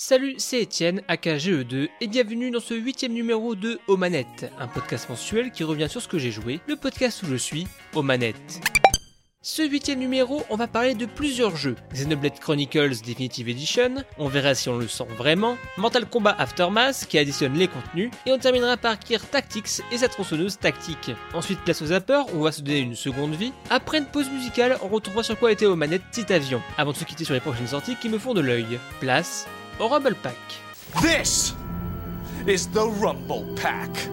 Salut, c'est Étienne, AKGE2, et bienvenue dans ce huitième numéro de Aux un podcast mensuel qui revient sur ce que j'ai joué, le podcast où je suis, aux manettes. Ce huitième numéro, on va parler de plusieurs jeux. Xenoblade Chronicles Definitive Edition, on verra si on le sent vraiment, Mortal Kombat Aftermath qui additionne les contenus, et on terminera par Gear Tactics et sa tronçonneuse tactique. Ensuite, place aux zappers, on va se donner une seconde vie. Après une pause musicale, on retrouvera sur quoi était aux manettes Petit Avion, avant de se quitter sur les prochaines sorties qui me font de l'œil. Place au Rumble Pack. This is the Rumble Pack.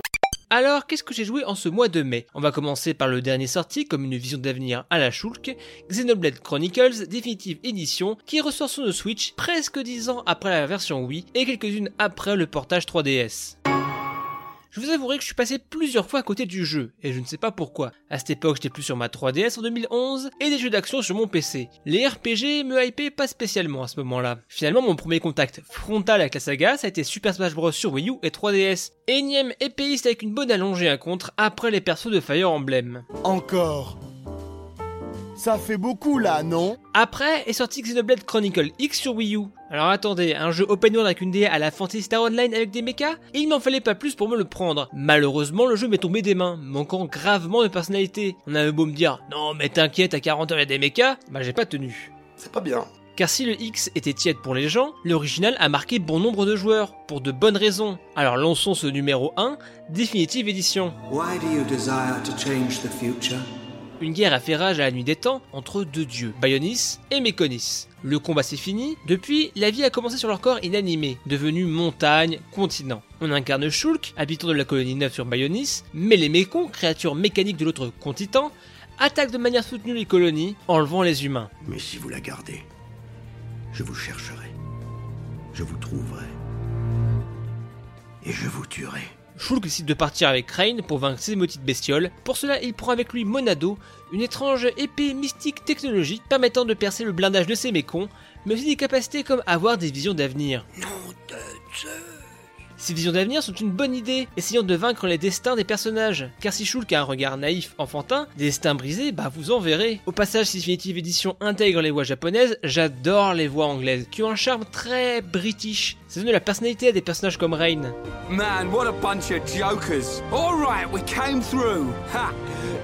Alors, qu'est-ce que j'ai joué en ce mois de mai? On va commencer par le dernier sorti, comme une vision d'avenir à la Shulk, Xenoblade Chronicles Definitive Edition, qui ressort sur le Switch presque 10 ans après la version Wii et quelques-unes après le portage 3DS. Je vous avouerai que je suis passé plusieurs fois à côté du jeu, et je ne sais pas pourquoi. À cette époque, j'étais plus sur ma 3DS en 2011, et des jeux d'action sur mon PC. Les RPG me hypaient pas spécialement à ce moment-là. Finalement, mon premier contact frontal avec la saga, ça a été Super Smash Bros sur Wii U et 3DS. Énième épéiste avec une bonne allongée à contre après les persos de Fire Emblem. Encore. Ça fait beaucoup là, non? Après est sorti Xenoblade Chronicle X sur Wii U. Alors attendez, un jeu open world avec une DA à la Fantasy Star Online avec des mechas Il m'en fallait pas plus pour me le prendre. Malheureusement, le jeu m'est tombé des mains, manquant gravement de personnalité. On avait beau me dire Non mais t'inquiète, à 40 heures il y a des mechas, bah j'ai pas tenu. C'est pas bien. Car si le X était tiède pour les gens, l'original a marqué bon nombre de joueurs, pour de bonnes raisons. Alors lançons ce numéro 1, Definitive Edition. Why do you desire to change the future? Une guerre a fait rage à la nuit des temps entre deux dieux, Bayonis et Mekonis. Le combat s'est fini, depuis, la vie a commencé sur leur corps inanimé, devenu montagne, continent. On incarne Shulk, habitant de la colonie 9 sur Bayonis, mais les Mécons, créatures mécaniques de l'autre continent, attaquent de manière soutenue les colonies, enlevant les humains. Mais si vous la gardez, je vous chercherai. Je vous trouverai. Et je vous tuerai. Shulk décide de partir avec Crane pour vaincre ses maudites bestioles. Pour cela, il prend avec lui Monado, une étrange épée mystique technologique permettant de percer le blindage de ses mécons, mais aussi des capacités comme avoir des visions d'avenir. Ces visions d'avenir sont une bonne idée, essayant de vaincre les destins des personnages. Car si Shulk a un regard naïf, enfantin, des destins brisés, bah vous en verrez. Au passage, si Definitive Edition intègre les voix japonaises, j'adore les voix anglaises, qui ont un charme très british. Ça donne la personnalité à des personnages comme Rain. Man, what a bunch of jokers. Alright, we came through. Ha!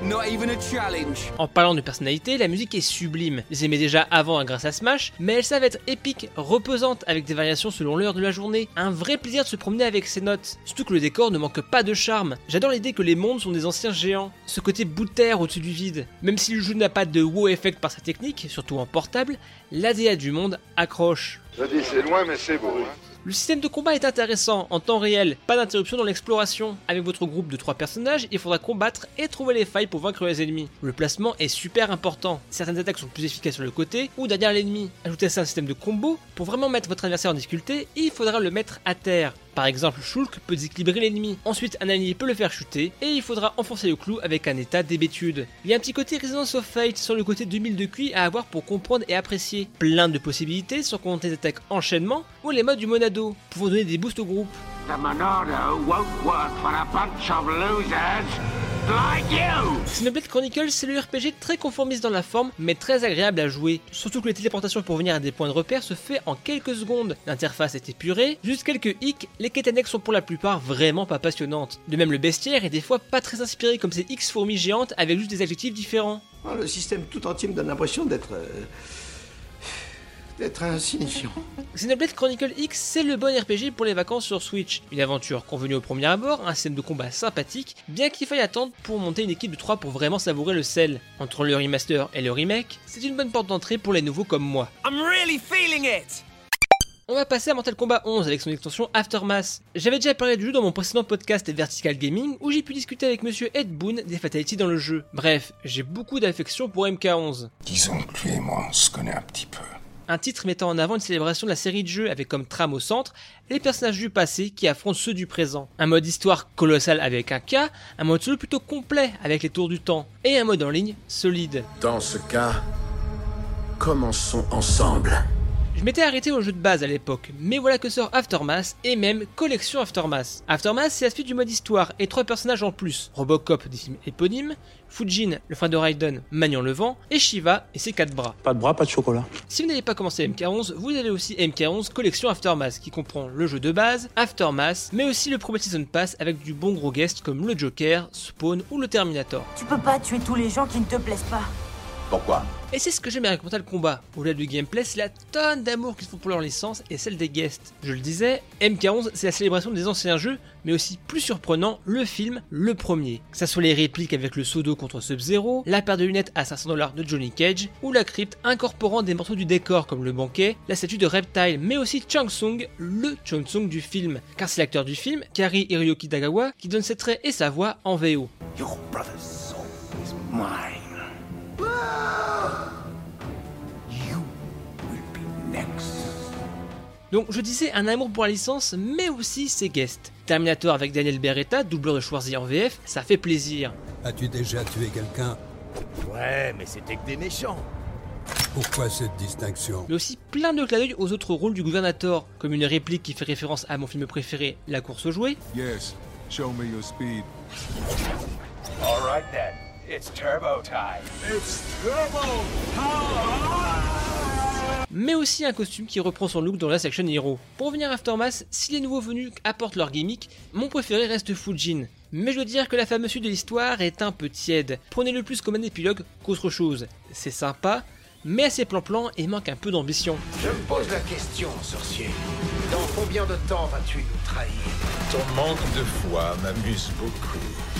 Not even a challenge. En parlant de personnalité, la musique est sublime. Je les aimais déjà avant grâce à Smash, mais elle savent être épique, reposante, avec des variations selon l'heure de la journée. Un vrai plaisir de se promener avec ces notes. Surtout que le décor ne manque pas de charme. J'adore l'idée que les mondes sont des anciens géants. Ce côté bout de terre au-dessus du vide. Même si le jeu n'a pas de wow effect par sa technique, surtout en portable, l'ADA du monde accroche. Je dis c'est loin mais c'est beau. Hein. Le système de combat est intéressant, en temps réel, pas d'interruption dans l'exploration. Avec votre groupe de 3 personnages, il faudra combattre et trouver les failles pour vaincre les ennemis. Le placement est super important. Certaines attaques sont plus efficaces sur le côté ou derrière l'ennemi. Ajoutez à un système de combo. Pour vraiment mettre votre adversaire en difficulté, il faudra le mettre à terre. Par exemple, Shulk peut déséquilibrer l'ennemi. Ensuite, un allié peut le faire chuter et il faudra enfoncer le clou avec un état d'hébétude. Il y a un petit côté Resonance of Fate sur le côté 2000 de QI à avoir pour comprendre et apprécier. Plein de possibilités sans compter les attaques enchaînement ou les modes du Monado, pouvant donner des boosts au groupe. The Monado won't work for a bunch of losers! Xenoblade Chronicles, c'est le RPG très conformiste dans la forme, mais très agréable à jouer. Surtout que les téléportations pour venir à des points de repère se fait en quelques secondes. L'interface est épurée, juste quelques hicks, les quêtes annexes sont pour la plupart vraiment pas passionnantes. De même, le bestiaire est des fois pas très inspiré comme ces X fourmis géantes avec juste des adjectifs différents. Ah, le système tout entier me donne l'impression d'être. euh, d'être insignifiant. Xenoblade Chronicle X, c'est le bon RPG pour les vacances sur Switch. Une aventure convenue au premier abord, un système de combat sympathique, bien qu'il faille attendre pour monter une équipe de 3 pour vraiment savourer le sel. Entre le remaster et le remake, c'est une bonne porte d'entrée pour les nouveaux comme moi. I'm really feeling it. On va passer à Mortal Kombat 11 avec son extension Aftermath. J'avais déjà parlé du jeu dans mon précédent podcast Vertical Gaming où j'ai pu discuter avec monsieur Ed Boon des fatalities dans le jeu. Bref, j'ai beaucoup d'affection pour MK11. Disons que lui et moi, on se connaît un petit peu. Un titre mettant en avant une célébration de la série de jeux avec comme trame au centre les personnages du passé qui affrontent ceux du présent. Un mode histoire colossal avec un K, un mode solo plutôt complet avec les tours du temps, et un mode en ligne solide. Dans ce cas, commençons ensemble. Je m'étais arrêté au jeu de base à l'époque, mais voilà que sort Aftermath et même Collection Aftermath. Aftermath, c'est la suite du mode histoire et trois personnages en plus Robocop des films éponymes, Fujin, le frère de Raiden, maniant le vent, et Shiva et ses quatre bras. Pas de bras, pas de chocolat. Si vous n'avez pas commencé MK11, vous avez aussi MK11 Collection Aftermath qui comprend le jeu de base, Aftermath, mais aussi le premier Season Pass avec du bon gros guest comme le Joker, Spawn ou le Terminator. Tu peux pas tuer tous les gens qui ne te plaisent pas. Pourquoi Et c'est ce que j'aime avec Mortal Kombat. Au-delà du gameplay, c'est la tonne d'amour qu'ils font pour leur licence et celle des guests. Je le disais, MK11 c'est la célébration des anciens jeux, mais aussi plus surprenant, le film, le premier. Que ça soit les répliques avec le Sodo contre Sub-Zero, la paire de lunettes à 500 dollars de Johnny Cage, ou la crypte incorporant des morceaux du décor comme le banquet, la statue de Reptile, mais aussi Chang Sung, le Chang Sung du film. Car c'est l'acteur du film, Kari Hiroyuki Dagawa, qui donne ses traits et sa voix en VO. Your brother's soul is mine. Donc je disais un amour pour la licence, mais aussi ses guests. Terminator avec Daniel Beretta, doubleur de Schwarzy en VF, ça fait plaisir. As-tu déjà tué quelqu'un? Ouais, mais c'était que des méchants. Pourquoi cette distinction? Mais aussi plein de clins d'œil aux autres rôles du gouvernateur, comme une réplique qui fait référence à mon film préféré, La course aux jouets. Yes, show me your speed. All right then, it's turbo time. It's turbo mais aussi un costume qui reprend son look dans Last Action Hero. Pour revenir à Aftermath, si les nouveaux venus apportent leur gimmick, mon préféré reste Fujin. Mais je dois dire que la fameuse suite de l'histoire est un peu tiède. Prenez-le plus comme un épilogue qu'autre chose. C'est sympa, mais assez plan-plan et manque un peu d'ambition. Je me pose la question, sorcier. Dans combien de temps vas-tu nous trahir? Ton manque de foi m'amuse beaucoup.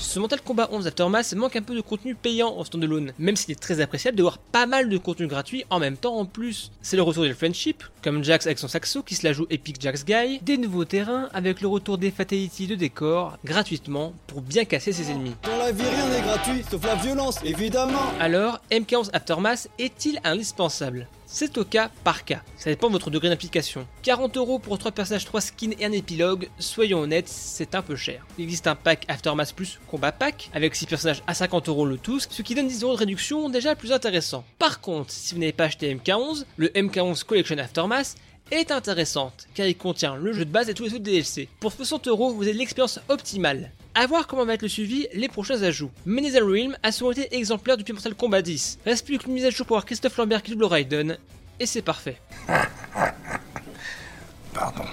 Ce Mortal Kombat 11 Aftermath manque un peu de contenu payant en standalone, même s'il est très appréciable de voir pas mal de contenu gratuit en même temps en plus. C'est le retour des Friendship, comme Jax avec son saxo qui se la joue Epic Jax Guy, des nouveaux terrains avec le retour des Fatality de décor, gratuitement, pour bien casser ses ennemis. Dans la vie rien n'est gratuit, sauf la violence, évidemment Alors, MK11 Aftermath est-il indispensable? C'est au cas par cas, ça dépend de votre degré d'implication. 40 euros pour 3 personnages, 3 skins et un épilogue, soyons honnêtes, c'est un peu cher. Il existe un pack Aftermath plus Combat Pack, avec 6 personnages à 50 euros le tous, ce qui donne 10 euros de réduction déjà plus intéressant. Par contre, si vous n'avez pas acheté MK11, le MK11 Collection Aftermath est intéressante, car il contient le jeu de base et tous les autres DLC. Pour 60 euros, vous avez l'expérience optimale. A voir comment va être le suivi les prochains ajouts. Mais Realm a souvent été exemplaire depuis Mortal Kombat 10. Reste plus qu'une mise à jour pour voir Christophe Lambert qui double Raiden, et c'est parfait. Pardon.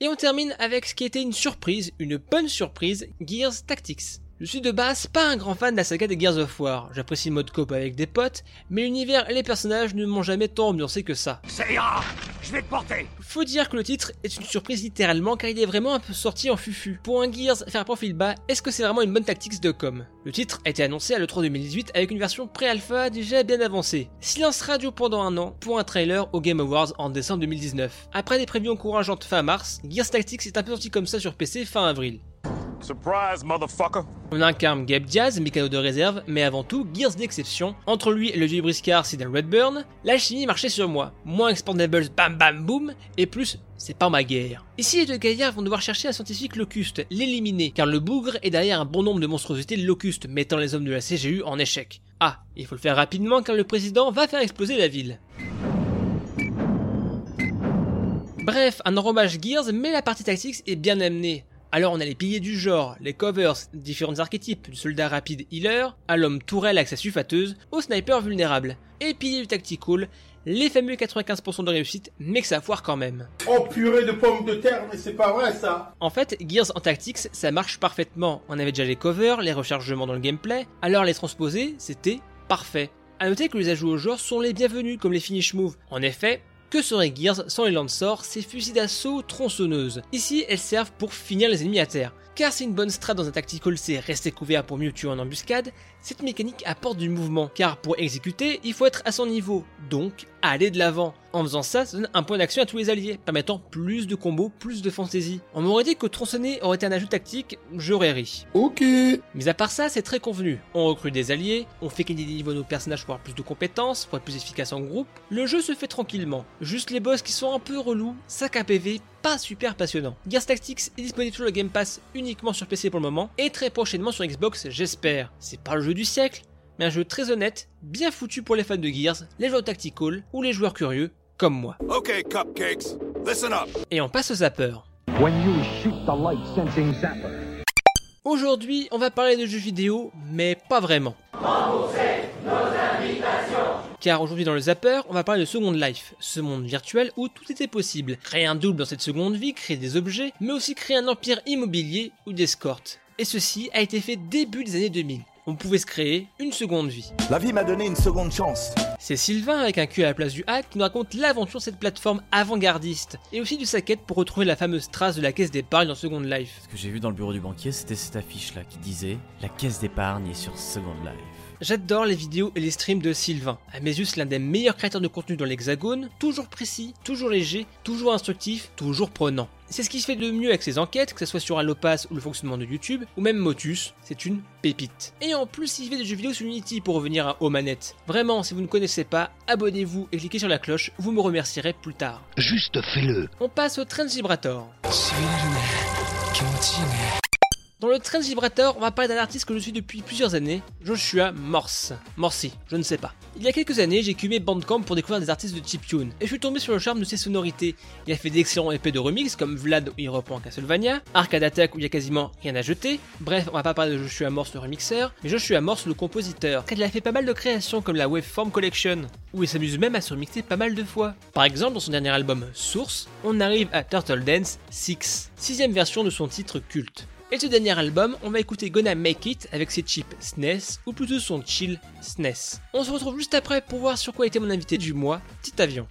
Et on termine avec ce qui était une surprise, une bonne surprise, Gears Tactics. Je suis de base pas un grand fan de la saga des Gears of War. J'apprécie le mode coop avec des potes, mais l'univers et les personnages ne m'ont jamais tant ambiancé que ça. Ça ira Je vais te porter Faut dire que le titre est une surprise littéralement car il est vraiment un peu sorti en fufu. Pour un Gears faire profil bas, est-ce que c'est vraiment une bonne tactique de com? Le titre a été annoncé à l'E3 2018 avec une version pré-alpha déjà bien avancée. Silence radio pendant un an pour un trailer au Game Awards en décembre 2019. Après des prévisions encourageantes fin mars, Gears Tactics est un peu sorti comme ça sur PC fin avril. Surprise, motherfucker! On incarne Gabe Diaz, mécano de réserve, mais avant tout Gears d'exception. Entre lui et le vieux briscard Sidney Redburn, la chimie marchait sur moi. Moins expandables bam bam boom, et plus c'est pas ma guerre. Ici, les deux gaillards vont devoir chercher un scientifique locuste, l'éliminer, car le bougre est derrière un bon nombre de monstruosités locustes, mettant les hommes de la CGU en échec. Ah, il faut le faire rapidement car le président va faire exploser la ville. Bref, un enrobage Gears, mais la partie tactique est bien amenée. Alors on a les piliers du genre, les covers, différents archétypes, du soldat rapide healer, à l'homme tourelle avec sa suffateuse, au sniper vulnérable. Et piliers du tactical, les fameux 95% de réussite, mais que ça foire quand même. Oh purée de pommes de terre, mais c'est pas vrai ça En fait, Gears en tactics, ça marche parfaitement. On avait déjà les covers, les rechargements dans le gameplay, alors les transposer, c'était parfait. A noter que les ajouts au genre sont les bienvenus comme les finish moves. En effet, que serait Gears sans les lancers, ces fusils d'assaut tronçonneuses? Ici, elles servent pour finir les ennemis à terre. Car c'est une bonne strat dans un tactical, c'est rester couvert pour mieux tuer en embuscade, cette mécanique apporte du mouvement, car pour exécuter, il faut être à son niveau, donc aller de l'avant. En faisant ça, ça donne un point d'action à tous les alliés, permettant plus de combos, plus de fantaisie. On m'aurait dit que tronçonner aurait été un ajout tactique, j'aurais ri. Ok. Mais à part ça, c'est très convenu. On recrute des alliés, on fait gagner des niveaux à nos personnages pour avoir plus de compétences, pour être plus efficace en groupe. Le jeu se fait tranquillement. Juste les boss qui sont un peu relous, sac à PV, pas super passionnant. Gears Tactics est disponible sur le Game Pass uniquement sur PC pour le moment, et très prochainement sur Xbox, j'espère. C'est pas le jeu du siècle, mais un jeu très honnête, bien foutu pour les fans de Gears, les joueurs tactical ou les joueurs curieux, comme moi. Okay, cupcakes, listen up. Et on passe au zapper. Aujourd'hui, on va parler de jeux vidéo, mais pas vraiment. Car aujourd'hui dans le Zapper, on va parler de Second Life, ce monde virtuel où tout était possible. Créer un double dans cette seconde vie, créer des objets, mais aussi créer un empire immobilier ou d'escorte. Et ceci a été fait début des années 2000. On pouvait se créer une seconde vie. La vie m'a donné une seconde chance. C'est Sylvain avec un cul à la place du hack qui nous raconte l'aventure de cette plateforme avant-gardiste et aussi de sa quête pour retrouver la fameuse trace de la caisse d'épargne dans Second Life. Ce que j'ai vu dans le bureau du banquier, c'était cette affiche là qui disait La caisse d'épargne est sur Second Life. J'adore les vidéos et les streams de Sylvain. À mes yeux, c'est l'un des meilleurs créateurs de contenu dans l'hexagone, toujours précis, toujours léger, toujours instructif, toujours prenant. C'est ce qui se fait de mieux avec ses enquêtes, que ce soit sur Allopass ou le fonctionnement de YouTube, ou même Motus, c'est une pépite. Et en plus, il fait des jeux vidéo sur Unity pour revenir à aux manettes. Vraiment, si vous ne connaissez pas, abonnez-vous et cliquez sur la cloche, vous me remercierez plus tard. Juste fais-le. On passe au Transvibrator. Dans le Trend Vibrator, on va parler d'un artiste que je suis depuis plusieurs années, Joshua Morse. Morsi, je ne sais pas. Il y a quelques années, j'ai cumé Bandcamp pour découvrir des artistes de chiptune, et je suis tombé sur le charme de ses sonorités. Il a fait d'excellents épées de remix comme Vlad où il reprend Castlevania, Arcade Attack où il y a quasiment rien à jeter. Bref, on va pas parler de Joshua Morse le remixeur, mais Joshua Morse le compositeur, car il a fait pas mal de créations comme la Waveform Collection, où il s'amuse même à se remixer pas mal de fois. Par exemple, dans son dernier album Source, on arrive à Turtle Dance 6, sixième version de son titre culte. Et ce dernier album, on va écouter Gonna Make It avec ses chips SNES, ou plutôt son chill SNES. On se retrouve juste après pour voir sur quoi était mon invité du mois, Petit Avion.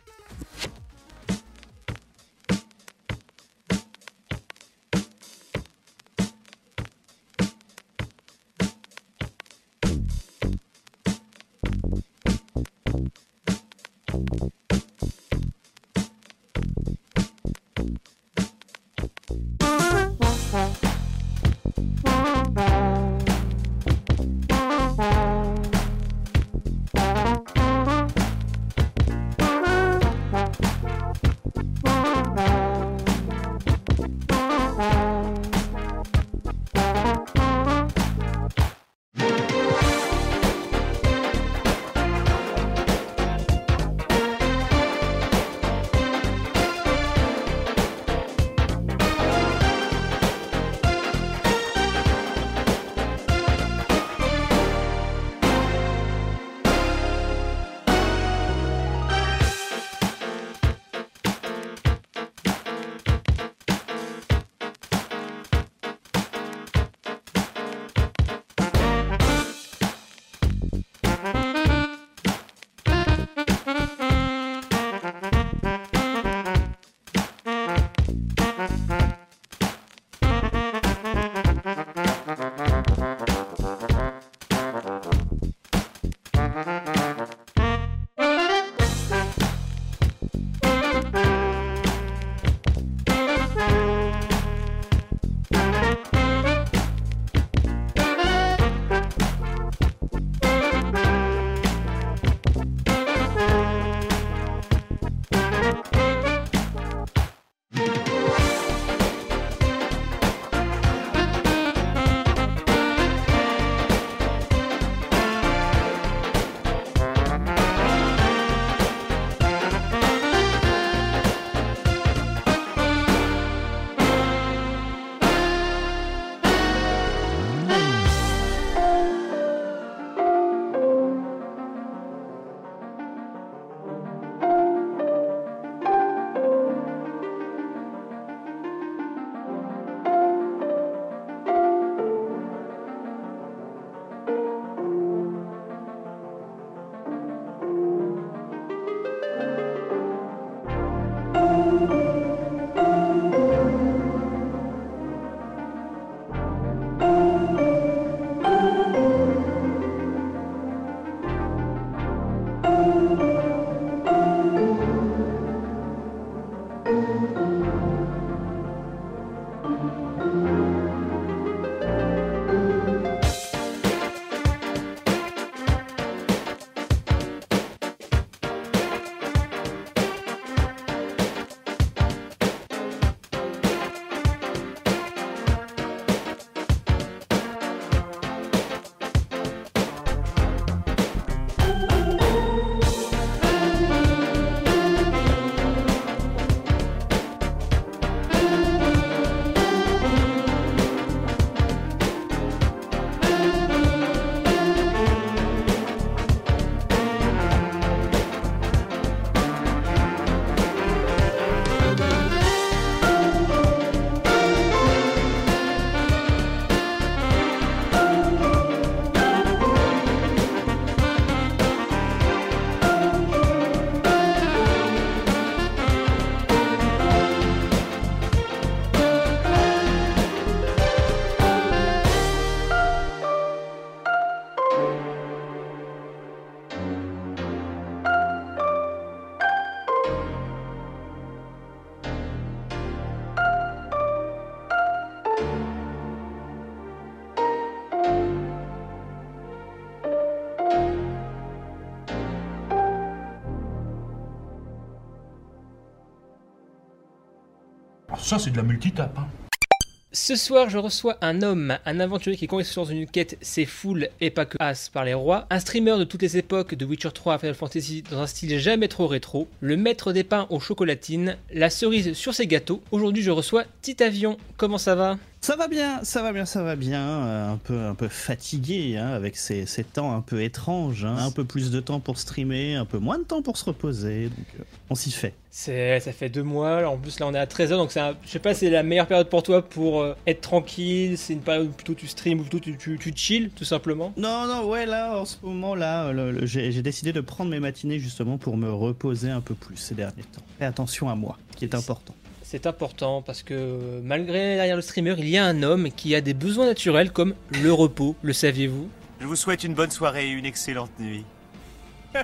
Ça, c'est de la multitape. Hein. Ce soir, je reçois un homme, un aventurier qui est sur une quête, c'est full et pas que as par les rois, un streamer de toutes les époques de Witcher 3 à Final Fantasy dans un style jamais trop rétro, le maître des pains aux chocolatines, la cerise sur ses gâteaux. Aujourd'hui, je reçois Titavion. Comment ça va? Ça va bien, ça va bien, ça va bien. Euh, un peu, un peu fatigué hein, avec ces, ces, temps un peu étranges. Hein. Un peu plus de temps pour streamer, un peu moins de temps pour se reposer. Donc, euh, on s'y fait. C'est, ça fait deux mois. En plus, là, on est à 13h. Donc, c'est je sais pas, c'est la meilleure période pour toi pour euh, être tranquille. C'est une période où plutôt tu stream ou plutôt tu, tu, tu chill, tout simplement? Non, non, ouais, là, en ce moment-là, j'ai, décidé de prendre mes matinées justement pour me reposer un peu plus ces derniers temps. Fais attention à moi, qui est important c'est important parce que malgré derrière le streamer, il y a un homme qui a des besoins naturels comme le repos, le saviez-vous? Je vous souhaite une bonne soirée et une excellente nuit.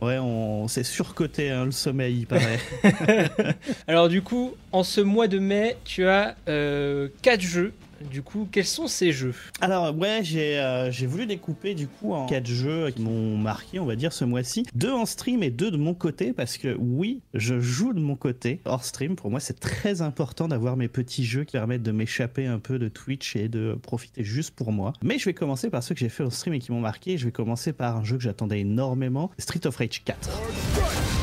Ouais, on s'est surcoté hein, le sommeil, il paraît. Alors du coup, en ce mois de mai, tu as 4 euh, jeux du coup, quels sont ces jeux Alors ouais, euh, j'ai voulu découper du coup en quatre jeux qui m'ont marqué, on va dire, ce mois-ci. Deux en stream et deux de mon côté, parce que oui, je joue de mon côté hors stream. Pour moi, c'est très important d'avoir mes petits jeux qui permettent de m'échapper un peu de Twitch et de profiter juste pour moi. Mais je vais commencer par ceux que j'ai fait en stream et qui m'ont marqué. Je vais commencer par un jeu que j'attendais énormément, Street of Rage 4.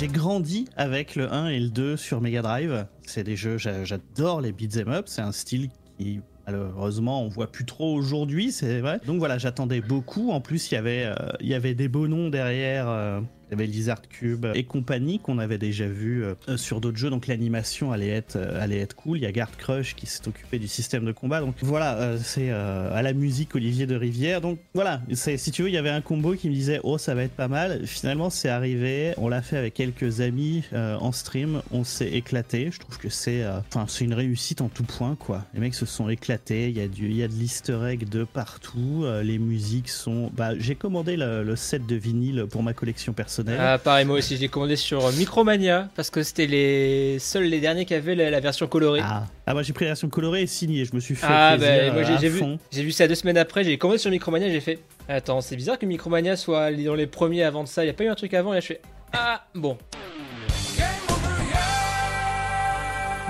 J'ai grandi avec le 1 et le 2 sur Mega Drive. C'est des jeux, j'adore les beat'em up. C'est un style qui malheureusement on voit plus trop aujourd'hui, c'est vrai. Donc voilà, j'attendais beaucoup. En plus, il y avait, euh, y avait des beaux noms derrière. Euh, il y avait Lizard Cube et compagnie qu'on avait déjà vu euh, sur d'autres jeux, donc l'animation allait être, euh, allait être cool. Il y a Guard Crush qui s'est occupé du système de combat, donc voilà, euh, c'est à la musique Olivier de Rivière. Donc voilà, si tu veux, il y avait un combo qui me disait oh ça va être pas mal. Finalement, c'est arrivé, on l'a fait avec quelques amis en stream, on s'est éclaté. Je trouve que c'est, enfin une réussite en tout point quoi. Les mecs se sont éclatés, il y a du, il y a de l'Easter egg de partout, les musiques sont, bah j'ai commandé le, le set de vinyle pour ma collection personnelle ah, pareil, moi aussi, je l'ai commandé sur Micromania parce que c'était les seuls les derniers qui avaient la, version colorée. Ah. ah, moi j'ai pris la version colorée et signée, je me suis fait. Ah, bah, moi j'ai vu, j'ai vu ça deux semaines après, j'ai commandé sur Micromania, j'ai fait. Attends, c'est bizarre que Micromania soit dans les premiers avant de ça, il n'y a pas eu un truc avant et là je fais. Ah, bon.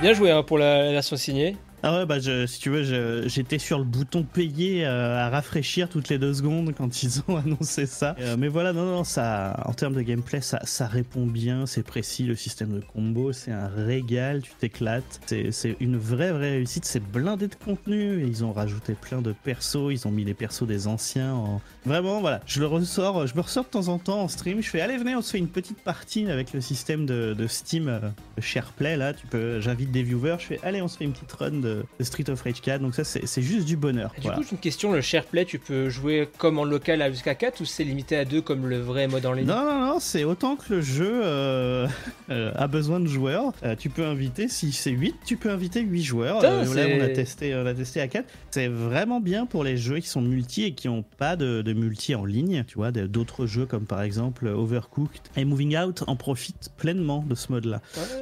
Bien joué hein, pour la version signée. Ah ouais, bah si tu veux, j'étais sur le bouton payer euh, à rafraîchir toutes les deux secondes quand ils ont annoncé ça. Euh, mais voilà, non, non, ça, en termes de gameplay, ça, ça répond bien, c'est précis, le système de combo, c'est un régal, tu t'éclates. C'est une vraie, vraie réussite, c'est blindé de contenu. Ils ont rajouté plein de persos, ils ont mis les persos des anciens en. Vraiment, voilà, je le ressors, je me ressors de temps en temps en stream, je fais, allez, venez, on se fait une petite partie avec le système de, de Steam, euh, SharePlay, là, tu peux, j'invite des viewers, je fais, allez, on se fait une petite run de Street of Rage 4. Donc ça, c'est juste du bonheur. du coup, j'ai une question. Le SharePlay, tu peux jouer comme en local jusqu'à 4 ou c'est limité à 2 comme le vrai mode en ligne? Non, non, non. C'est autant que le jeu euh, euh, a besoin de joueurs. Euh, tu peux inviter, si c'est 8, tu peux inviter 8 joueurs. là, on a, testé, on a testé à 4. C'est vraiment bien pour les jeux qui sont multi et qui n'ont pas de, de, multi en ligne. Tu vois, d'autres jeux comme par exemple Overcooked et Moving Out en profitent pleinement de ce mode-là.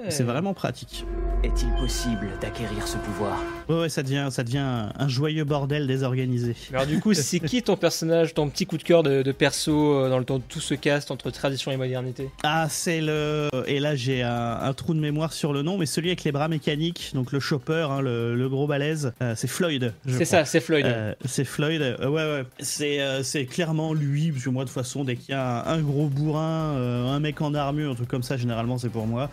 C'est vraiment pratique. Est-il possible d'acquérir ce pouvoir? Ouais, ça devient, ça devient un joyeux bordel désorganisé. Alors du coup, c'est qui ton personnage, ton petit coup de cœur de, perso euh, dans le temps de tout ce cast entre tradition et modernité? Ah, c'est le... Et là, j'ai un, trou de mémoire sur le nom, mais celui avec les bras mécaniques, donc le chopper, hein, le, gros balèze, euh, c'est Floyd. C'est ça, c'est Floyd. Euh, c'est Floyd, ouais, ouais. C'est, clairement lui, parce que moi, de toute façon, dès qu'il y a un, gros bourrin, un mec en armure, un truc comme ça, généralement, c'est pour moi.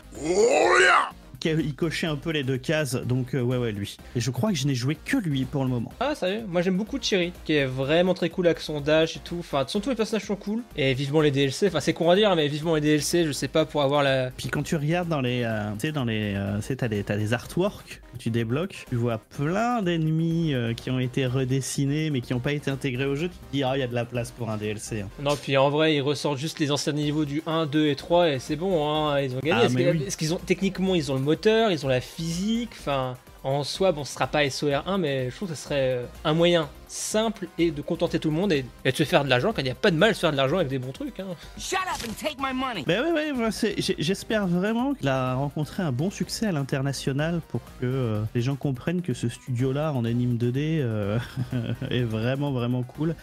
Il cochait un peu les deux cases, donc euh, ouais, ouais, lui. Et je crois que je n'ai joué que lui pour le moment. Ah, sérieux? Moi j'aime beaucoup Thierry, qui est vraiment très cool avec son dash et tout. Enfin, tous les personnages sont cool. Et vivement les DLC, enfin, c'est con à dire, mais vivement les DLC, je sais pas, pour avoir la. Puis quand tu regardes dans les. Euh, tu sais, dans les. Euh, tu sais, t'as des, des artworks que tu débloques, tu vois plein d'ennemis qui ont été redessinés, mais qui n'ont pas été intégrés au jeu. Tu te dis, ah, il y a de la place pour un DLC. Hein. Non, puis en vrai, ils ressortent juste les anciens niveaux du 1, 2 et 3, et c'est bon, hein, ils ont gagné. Ah, qu'ils ont, techniquement, ils ont le moteur, ils ont la physique, enfin, en soi, bon, ce sera pas SOR1, mais je trouve que ce serait euh, un moyen simple et de contenter tout le monde et, de se faire de l'argent quand il n'y a pas de mal à se faire de l'argent avec des bons trucs. Hein. Shut up and take my money. Ben ouais, ouais, j'espère vraiment qu'il a rencontré un bon succès à l'international pour que euh, les gens comprennent que ce studio-là en anime 2D euh, est vraiment, vraiment cool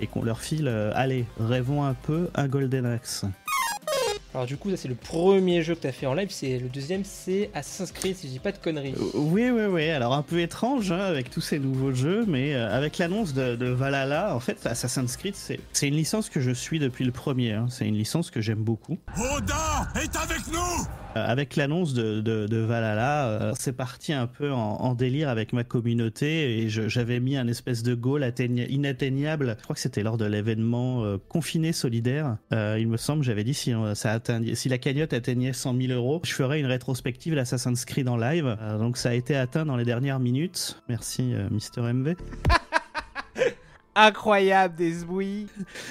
et qu'on leur file, allez, rêvons un peu un Golden Axe. Alors du coup, ça c'est le premier jeu que tu as fait en live, c'est le deuxième c'est Assassin's Creed si je dis pas de conneries. Oui, oui, oui. Alors un peu étrange hein, avec tous ces nouveaux jeux, mais euh, avec l'annonce de, de, Valhalla, en fait, Assassin's Creed, c'est une licence que je suis depuis le premier. Hein. C'est une licence que j'aime beaucoup. Odin est avec nous euh, avec l'annonce de, Valhalla, euh, c'est parti un peu en, délire avec ma communauté et j'avais mis un espèce de goal inatteignable. Je crois que c'était lors de l'événement euh, confiné solidaire. il me semble, j'avais dit si la cagnotte atteignait 100 000 euros, je ferais une rétrospective d'Assassin's Creed en live. donc ça a été atteint dans les dernières minutes. Merci, Mister MV. Incroyable des bruits.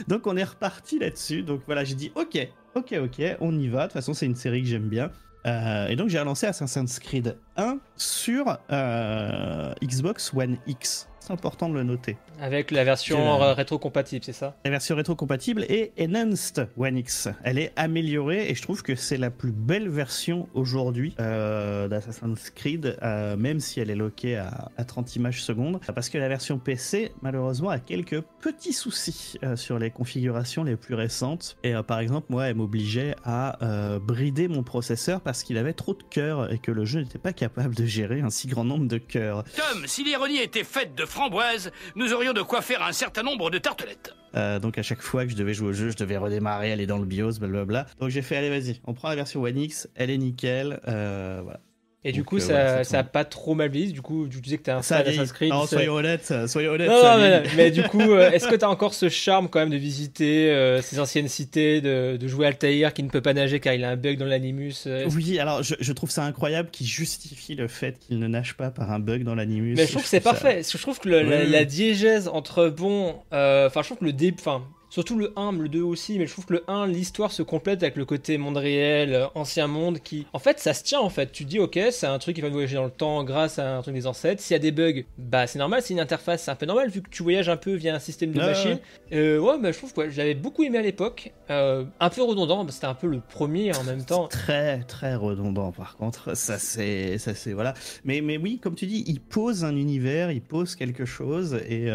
Donc on est reparti là-dessus. Donc voilà, j'ai dit ok, ok, ok, on y va. De toute façon, c'est une série que j'aime bien. Euh, et donc j'ai relancé Assassin's Creed 1 sur euh, Xbox One X. C'est important de le noter. Avec la version euh, rétro-compatible, c'est ça? La version rétro-compatible et Enhanced One X. Elle est améliorée et je trouve que c'est la plus belle version aujourd'hui euh, d'Assassin's Creed, euh, même si elle est loquée à, 30 images secondes. Parce que la version PC, malheureusement, a quelques petits soucis sur les configurations les plus récentes. Et par exemple, moi, elle m'obligeait à brider mon processeur parce qu'il avait trop de cœurs et que le jeu n'était pas capable de gérer un si grand nombre de cœurs. Tom, si l'ironie était faite de framboise, nous aurions de quoi faire un certain nombre de tartelettes. Euh, donc à chaque fois que je devais jouer au jeu, je devais redémarrer, aller dans le BIOS, blablabla. Donc j'ai fait, allez vas-y, on prend la version One X, elle est nickel, euh, voilà. Et du coup, euh, ça, ça, a pas trop mal vieilli. Du coup, tu disais que t'es un fan d'Assassin's Creed. Non, soyons honnêtes, soyons honnêtes. Non, non mais, du coup, euh, est-ce que t'as encore ce charme quand même de visiter euh, ces anciennes cités, de, de, jouer Altaïr qui ne peut pas nager car il a un bug dans l'animus Oui, alors je, je, trouve ça incroyable qu'il justifie le fait qu'il ne nage pas par un bug dans l'animus. Mais je trouve que c'est parfait. Je trouve que le, la, diégèse entre bon, enfin, je trouve que le début, enfin Surtout le 1, le 2 aussi, mais je trouve que le 1, l'histoire se complète avec le côté monde réel, euh, ancien monde, qui... En fait, ça se tient, en fait. Tu dis, ok, c'est un truc qui va voyager dans le temps grâce à un truc des ancêtres. S'il y a des bugs, bah c'est normal, c'est une interface, c'est un peu normal, vu que tu voyages un peu via un système de machine. Ouais, euh, ouais bah, je trouve que j'avais beaucoup aimé à l'époque. Euh, un peu redondant, c'était un peu le premier en même temps. Très, très redondant, par contre. Ça, c'est... Ça, c'est... Voilà. Mais, mais oui, comme tu dis, il pose un univers, il pose quelque chose, et,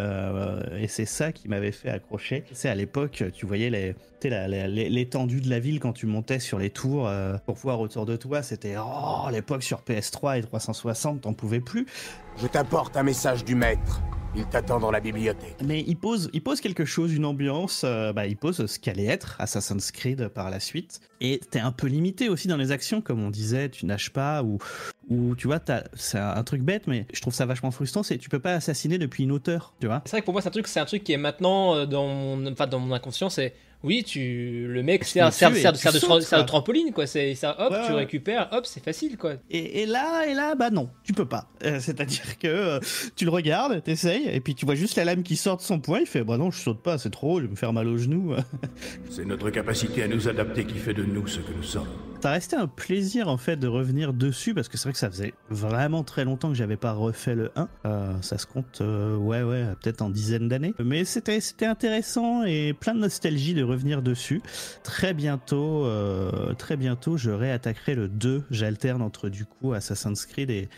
et c'est ça qui m'avait fait accrocher. C'est à l'époque tu voyais l'étendue de la ville quand tu montais sur les tours euh, pour voir autour de toi. C'était oh, l'époque sur PS3 et 360, t'en pouvais plus. Je t'apporte un message du maître. Il t'attend dans la bibliothèque. Mais il pose, il pose quelque chose, une ambiance. Euh, bah, il pose ce qu'allait être Assassin's Creed par la suite. Et t'es un peu limité aussi dans les actions, comme on disait. Tu nages pas ou, ou tu vois, c'est un truc bête, mais je trouve ça vachement frustrant. C'est tu peux pas assassiner depuis une hauteur, tu vois. C'est vrai que pour moi, c'est un truc, c'est un truc qui est maintenant euh, dans mon, enfin, dans mon inconscient. C'est oui, tu le mec sert, sert, sert, sert de, trampoline quoi. C'est ça, hop, tu récupères, hop, c'est facile quoi. Et, et, là, et là, bah non, tu peux pas. Euh, c'est-à-dire que euh, tu le regardes, t'essayes, et puis tu vois juste la lame qui sort de son point. Il fait bah non, je saute pas, c'est trop, je vais me faire mal aux genoux. c'est notre capacité à nous adapter qui fait de nous ce que nous sommes. Ça resté un plaisir en fait de revenir dessus parce que c'est vrai que ça faisait vraiment très longtemps que j'avais pas refait le 1. Euh, ça se compte, ouais, ouais, peut-être en dizaine d'années. Mais c'était c'était intéressant et plein de nostalgie de revenir dessus. Très bientôt, euh, très bientôt, je réattaquerai le 2. J'alterne entre du coup Assassin's Creed et,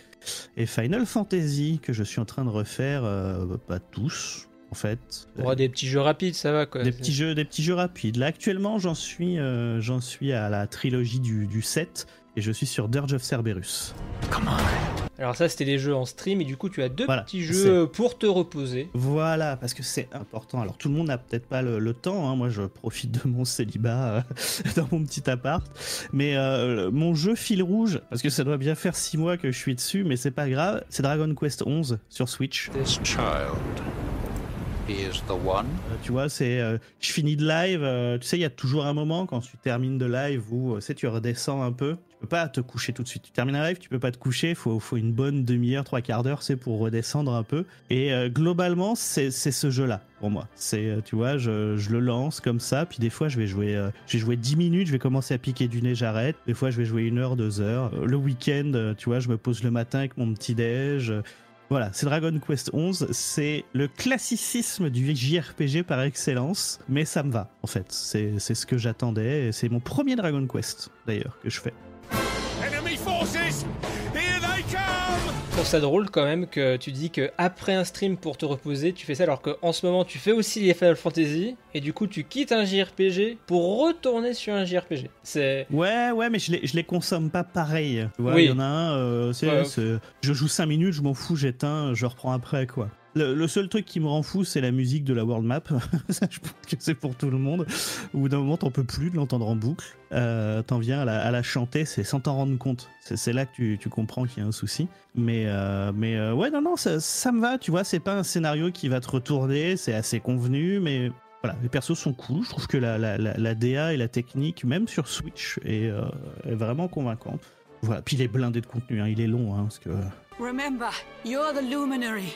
et, Final Fantasy que je suis en train de refaire, euh, pas tous. En fait, des petits jeux rapides, ça va quoi. Des petits jeux, des petits jeux rapides. Là actuellement, j'en suis, euh, j'en suis à la trilogie du, du 7 et je suis sur Dirge of Cerberus. Comment Alors ça c'était des jeux en stream et du coup tu as deux petits jeux pour te reposer. Voilà parce que c'est important. Alors tout le monde n'a peut-être pas le, temps. Hein. Moi je profite de mon célibat euh, dans mon petit appart. Mais euh, mon jeu fil rouge parce que ça doit bien faire six mois que je suis dessus, mais c'est pas grave. C'est Dragon Quest 11 sur Switch. This child. Is the one. Euh, tu vois, c'est je finis de live. tu sais, il y a toujours un moment quand tu termines de live où tu sais, tu redescends un peu peux pas te coucher tout de suite. Tu termines un live, tu peux pas te coucher, faut, faut une bonne demi-heure, trois quarts d'heure, c'est pour redescendre un peu. Et euh, globalement, c'est ce jeu-là pour moi. C'est, euh, tu vois, je, le lance comme ça, puis des fois je vais jouer, euh, j'ai joué 10 minutes, je vais commencer à piquer du nez, j'arrête. Des fois je vais jouer une heure, deux heures. Le week-end, tu vois, je me pose le matin avec mon petit déj. Voilà, c'est Dragon Quest 11, c'est le classicisme du JRPG par excellence, mais ça me va en fait, c'est ce que j'attendais, c'est mon premier Dragon Quest d'ailleurs que je fais. Trouve ça drôle quand même que tu dis que après un stream pour te reposer, tu fais ça alors qu'en ce moment tu fais aussi les Final Fantasy et du coup tu quittes un JRPG pour retourner sur un JRPG. C'est Ouais, ouais, mais je les, je les consomme pas pareil. Tu vois, Oui. il y en a un, euh, c'est- Ouais. c'est- je joue 5 minutes, je m'en fous, j'éteins, je reprends après, quoi. Le, seul truc qui me rend fou, c'est la musique de la World Map. Je pense que c'est pour tout le monde. Au bout d'un moment, t'en peux plus de l'entendre en boucle. Euh, t'en viens à la, à la chanter, c'est sans t'en rendre compte. C'est là que tu, tu comprends qu'il y a un souci. Mais, euh, mais euh, ouais, non, non, ça, ça me va, tu vois. C'est pas un scénario qui va te retourner, c'est assez convenu, mais voilà, les persos sont cool. Je trouve que la, la, la, DA et la technique, même sur Switch, est, vraiment convaincante. Voilà, puis il est blindé de contenu, hein, il est long, hein, parce que. Remember, you're the Luminary.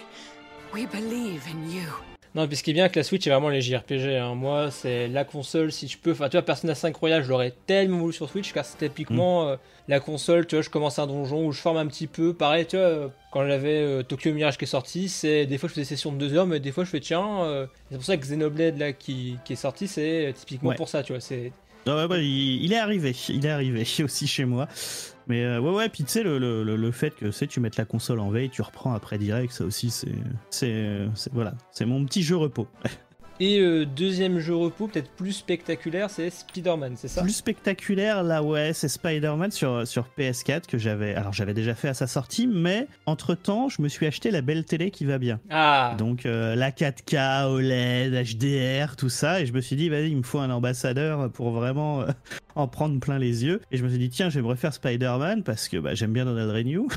We believe in you. Non, puis ce qui est bien avec la Switch, c'est vraiment les JRPG. Hein. Moi, c'est la console, si je peux. Enfin, tu vois, Persona 5 Royal, je l'aurais tellement voulu sur Switch, car c'est typiquement euh, la console, tu vois, je commence un donjon où je forme un petit peu. Pareil, tu vois, euh, quand j'avais euh, Tokyo Mirage qui est sorti, c'est des fois je fais des sessions de 2 heures, mais des fois je fais tiens. euh, c'est pour ça que Xenoblade, là, qui, qui est sorti, c'est typiquement Ouais. pour ça, tu vois. C'est Ah ouais, ouais, il, il est arrivé, il est arrivé aussi chez moi. Mais euh, ouais, ouais, puis tu sais, le, le, le- fait que tu mettes la console en veille, tu reprends après direct, ça aussi. C'est. c'est- Voilà, c'est mon petit jeu repos. Et euh, deuxième jeu repos, peut-être plus spectaculaire, c'est Spider-Man, c'est ça? Plus spectaculaire, là, ouais, c'est Spider-Man sur, sur PS4 que j'avais. Alors, j'avais déjà fait à sa sortie, mais entre temps, je me suis acheté la belle télé qui va bien. Ah Donc, euh, la 4K, OLED, HDR, tout ça. Et je me suis dit, vas-y, il me faut un ambassadeur pour vraiment euh, en prendre plein les yeux. Et je me suis dit, tiens, j'aimerais faire Spider-Man parce que bah, j'aime bien Donald Renew.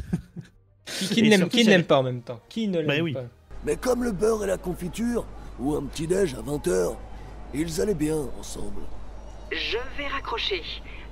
Qui, l'aime l'aime pas en même temps Qui ne l'aime Bah oui. pas? Mais comme le beurre et la confiture, ou un petit déj à 20h, ils allaient bien ensemble. Je vais raccrocher.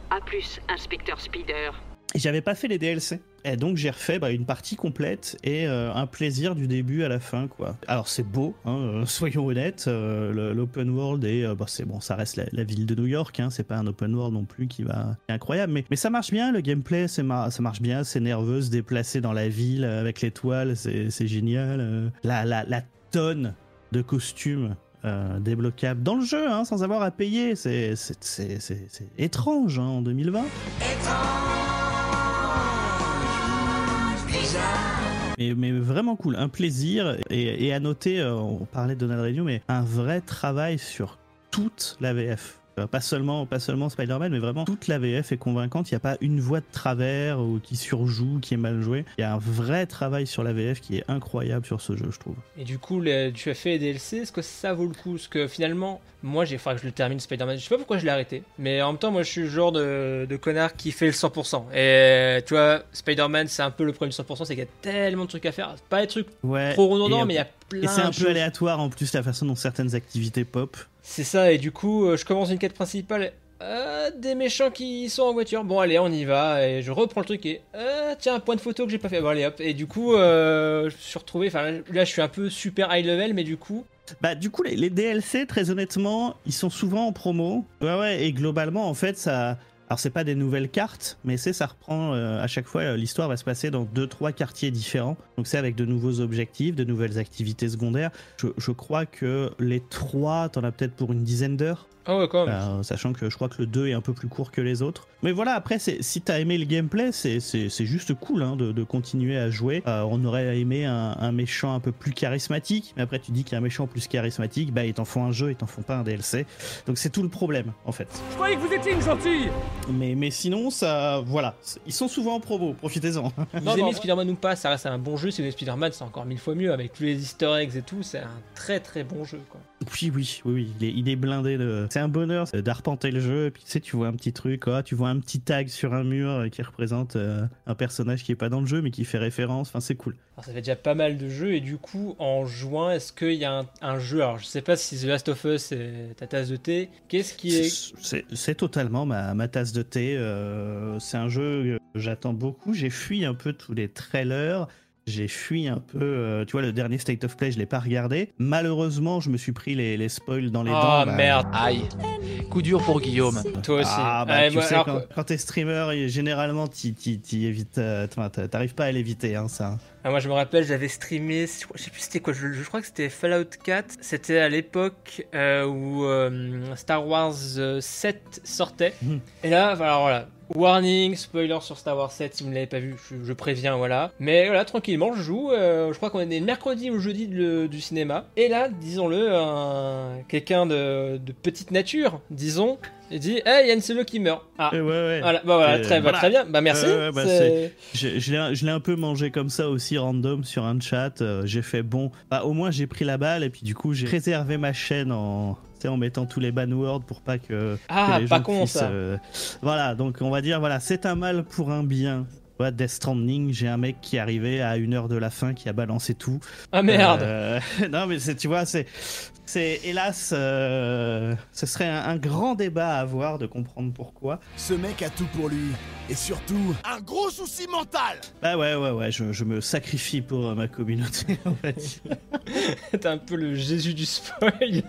À plus, inspecteur Spider. Et j'avais pas fait les DLC. Et donc j'ai refait bah, une partie complète et euh, un plaisir du début à la fin quoi. Alors c'est beau, hein, euh, soyons honnêtes, euh, l'open world et euh, bah, c'est bon, ça reste la, la ville de New York, hein, c'est pas un open world non plus qui va qui est incroyable, mais, mais ça marche bien, le gameplay c'est mar- ça marche bien, c'est nerveux, se déplacer dans la ville avec l'étoile, c'est c'est génial. euh. la, la, la tonne de costumes euh, débloquables dans le jeu, hein, sans avoir à payer, c'est c'est- c'est- c'est- c'est étrange hein, en 2020. Mais, mais vraiment cool, un plaisir. Et, et à noter, euh, on parlait de Donald Renew, mais un vrai travail sur toute la VF. Euh, Pas seulement, pas seulement Spider-Man, mais vraiment toute la VF est convaincante. Il n'y a pas une voix de travers ou qui surjoue, qui est mal jouée. Il y a un vrai travail sur la VF qui est incroyable sur ce jeu, je trouve. Et du coup, les- tu as fait les DLC, est-ce que ça vaut le coup? Parce que finalement, moi, j'ai faudra que je le termine Spider-Man. Je sais pas pourquoi je l'ai arrêté, mais en même temps, moi, je suis le genre de, de connard qui fait le 100%. Et tu vois, Spider-Man, c'est un peu le problème du 100%, c'est qu'il y a tellement de trucs à faire. Pas des trucs Ouais. trop redondants, mais il y a plein Et c'est un peu aléatoire en plus la façon dont certaines activités pop. C'est ça, et du coup, euh, je commence une quête principale. Euh, des méchants qui sont en voiture. Bon, allez, on y va. Et je reprends le truc et. Euh, tiens, un point de photo que j'ai pas fait. Bon, allez, hop. Et du coup, euh, je me suis retrouvé. Enfin, là, là, je suis un peu super high level, mais du coup. Bah du coup les, les DLC très honnêtement ils sont souvent en promo. Ouais ouais et globalement en fait ça alors c'est pas des nouvelles cartes mais c'est ça reprend euh, à chaque fois euh, l'histoire va se passer dans deux trois quartiers différents donc c'est avec de nouveaux objectifs de nouvelles activités secondaires. Je, je crois que les trois t'en as peut-être pour une dizaine d'heures. Ah ouais, quand même. Euh, sachant que je crois que le 2 est un peu plus court que les autres. Mais voilà, après, si t'as aimé le gameplay, c'est c'est- c'est juste cool hein, de, de continuer à jouer. Euh, on aurait aimé un, un méchant un peu plus charismatique, mais après tu dis qu'un méchant plus charismatique, bah ils t'en font un jeu, ils t'en font pas un DLC. Donc c'est tout le problème, en fait. Je croyais que vous étiez une gentille Mais, mais sinon, ça, voilà, ils sont souvent en promo, profitez-en. Vous aimez Spider-Man ou pas, ça reste un bon jeu. Si vous aimez Spider-Man, c'est encore mille fois mieux. Avec tous les easter eggs et tout, c'est un très très bon jeu. Quoi. Oui, oui, oui, oui, il est, il est blindé de. C'est un bonheur c'est d'arpenter le jeu. Et puis tu sais, tu vois un petit truc, ah, tu vois un petit tag sur un mur euh, qui représente euh, un personnage qui est pas dans le jeu mais qui fait référence. Enfin, c'est cool. Alors, ça fait déjà pas mal de jeux. Et du coup, en juin, est-ce qu'il y a un, un jeu? Alors, je sais pas si The Last of Us est ta tasse de thé. Qu'est-ce qui est. C'est totalement ma, ma tasse de thé. euh, c'est un jeu que j'attends beaucoup. J'ai fui un peu tous les trailers. J'ai fui un peu, euh, tu vois, le dernier State of Play, je l'ai pas regardé. Malheureusement, je me suis pris les, les spoils dans les Ah, dents. bah, merde. Aïe. Coup dur pour Guillaume. Toi aussi. Ah, bah, tu moi, sais, alors quand, quand t'es streamer, généralement, euh, t'arrives pas à l'éviter, hein, ça. Ah, moi je me rappelle, j'avais streamé, je sais plus c'était quoi, je, je, crois que c'était Fallout 4. C'était à l'époque euh, où euh, Star Wars 7 sortait. Mmh. Et là, voilà, voilà. Warning, spoiler sur Star Wars 7 si vous ne l'avez pas vu, je, je, préviens, voilà. Mais voilà, tranquillement, je joue. Euh, je crois qu'on est mercredi ou jeudi de, du cinéma. Et là, disons-le, quelqu'un de, de, petite nature, disons, il dit Hey, Yann Solo qui meurt. Ah, ouais, ouais. Voilà, bah, voilà, très, bah, très bien. Bah, merci. Euh, bah, je, je l'ai un peu mangé comme ça aussi, random, sur un chat. Euh, j'ai fait bon. Bah, au moins, j'ai pris la balle et puis du coup, j'ai préservé ma chaîne en en mettant tous les words pour pas que, ah, que les pas gens con, puissent, ça. euh, voilà donc on va dire voilà c'est un mal pour un bien ouais, Death Stranding j'ai un mec qui est arrivé à une heure de la fin qui a balancé tout ah merde euh, non mais tu vois c'est c'est hélas euh, ce serait un, un, grand débat à avoir de comprendre pourquoi ce mec a tout pour lui et surtout un gros souci mental bah ouais ouais ouais je, je me sacrifie pour ma communauté en fait t'es un peu le Jésus du spoil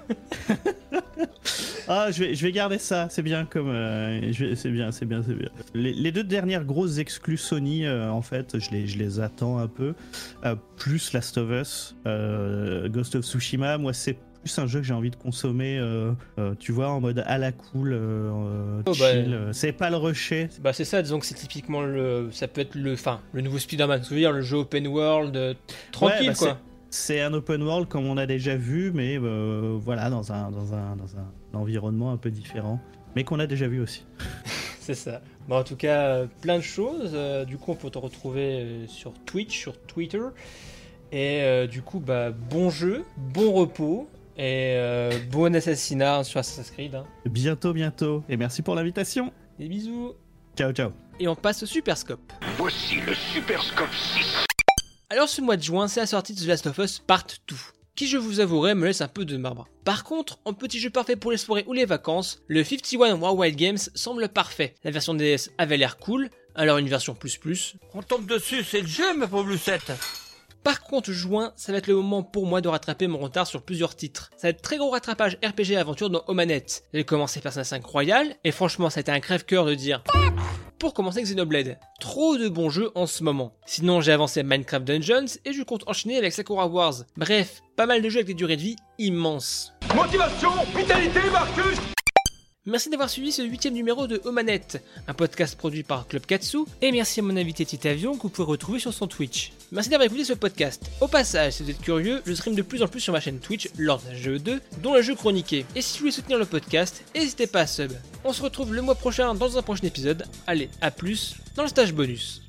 ah, je vais, je vais garder ça. C'est bien comme. Euh, c'est bien, c'est bien, c'est bien. Les, les, deux dernières grosses exclus Sony, euh, en fait, je les, je les attends un peu. Euh, plus Last of Us, euh, Ghost of Tsushima. Moi, c'est plus un jeu que j'ai envie de consommer, tu vois, en mode à la cool, oh, chill. bah, c'est pas le rusher. Bah, c'est ça, disons que c'est typiquement le. Ça peut être le. Enfin, le nouveau Spider-Man. Dire, le jeu open world, tranquille, ouais, bah, quoi. C'est un open world comme on a déjà vu, mais euh, voilà, dans un, dans, un, dans un environnement un peu différent, mais qu'on a déjà vu aussi. c'est ça. Bon, en tout cas, euh, plein de choses. Euh, du coup, on peut te retrouver euh, sur Twitch, sur Twitter. Et euh, du coup, bah, bon jeu, bon repos. Et euh, bon assassinat sur Assassin's Creed. Hein. Bientôt, bientôt. Et merci pour l'invitation. Des bisous. Ciao, ciao. Et on passe au Super Scope. Voici le Super Scope 6. Alors ce mois de juin, c'est la sortie de The Last of Us Part 2, qui je vous avouerai me laisse un peu de marbre. Par contre, en petit jeu parfait pour les soirées ou les vacances, le 51 Wow Wild Games semble parfait. La version DS avait l'air cool, alors une version plus plus. On tombe dessus, c'est le jeu ma pauvre Lucette par contre, juin, ça va être le moment pour moi de rattraper mon retard sur plusieurs titres. Ça va être très gros rattrapage RPG aventure dans Omanette. J'ai commencé Persona 5 Royal, et franchement, ça a été un crève-cœur de dire pour commencer Xenoblade. Trop de bons jeux en ce moment. Sinon, j'ai avancé Minecraft Dungeons et je compte enchaîner avec Sakura Wars. Bref, pas mal de jeux avec des durées de vie immenses. Motivation, vitalité, Marcus Merci d'avoir suivi ce huitième numéro de Omanette, un podcast produit par Club Katsu, et merci à mon invité Titavion que vous pouvez retrouver sur son Twitch. Merci d'avoir écouté ce podcast. Au passage, si vous êtes curieux, je stream de plus en plus sur ma chaîne Twitch lors d'un jeu 2, dont le jeu chroniqué. Et si vous voulez soutenir le podcast, n'hésitez pas à sub. On se retrouve le mois prochain dans un prochain épisode. Allez, à plus dans le stage bonus.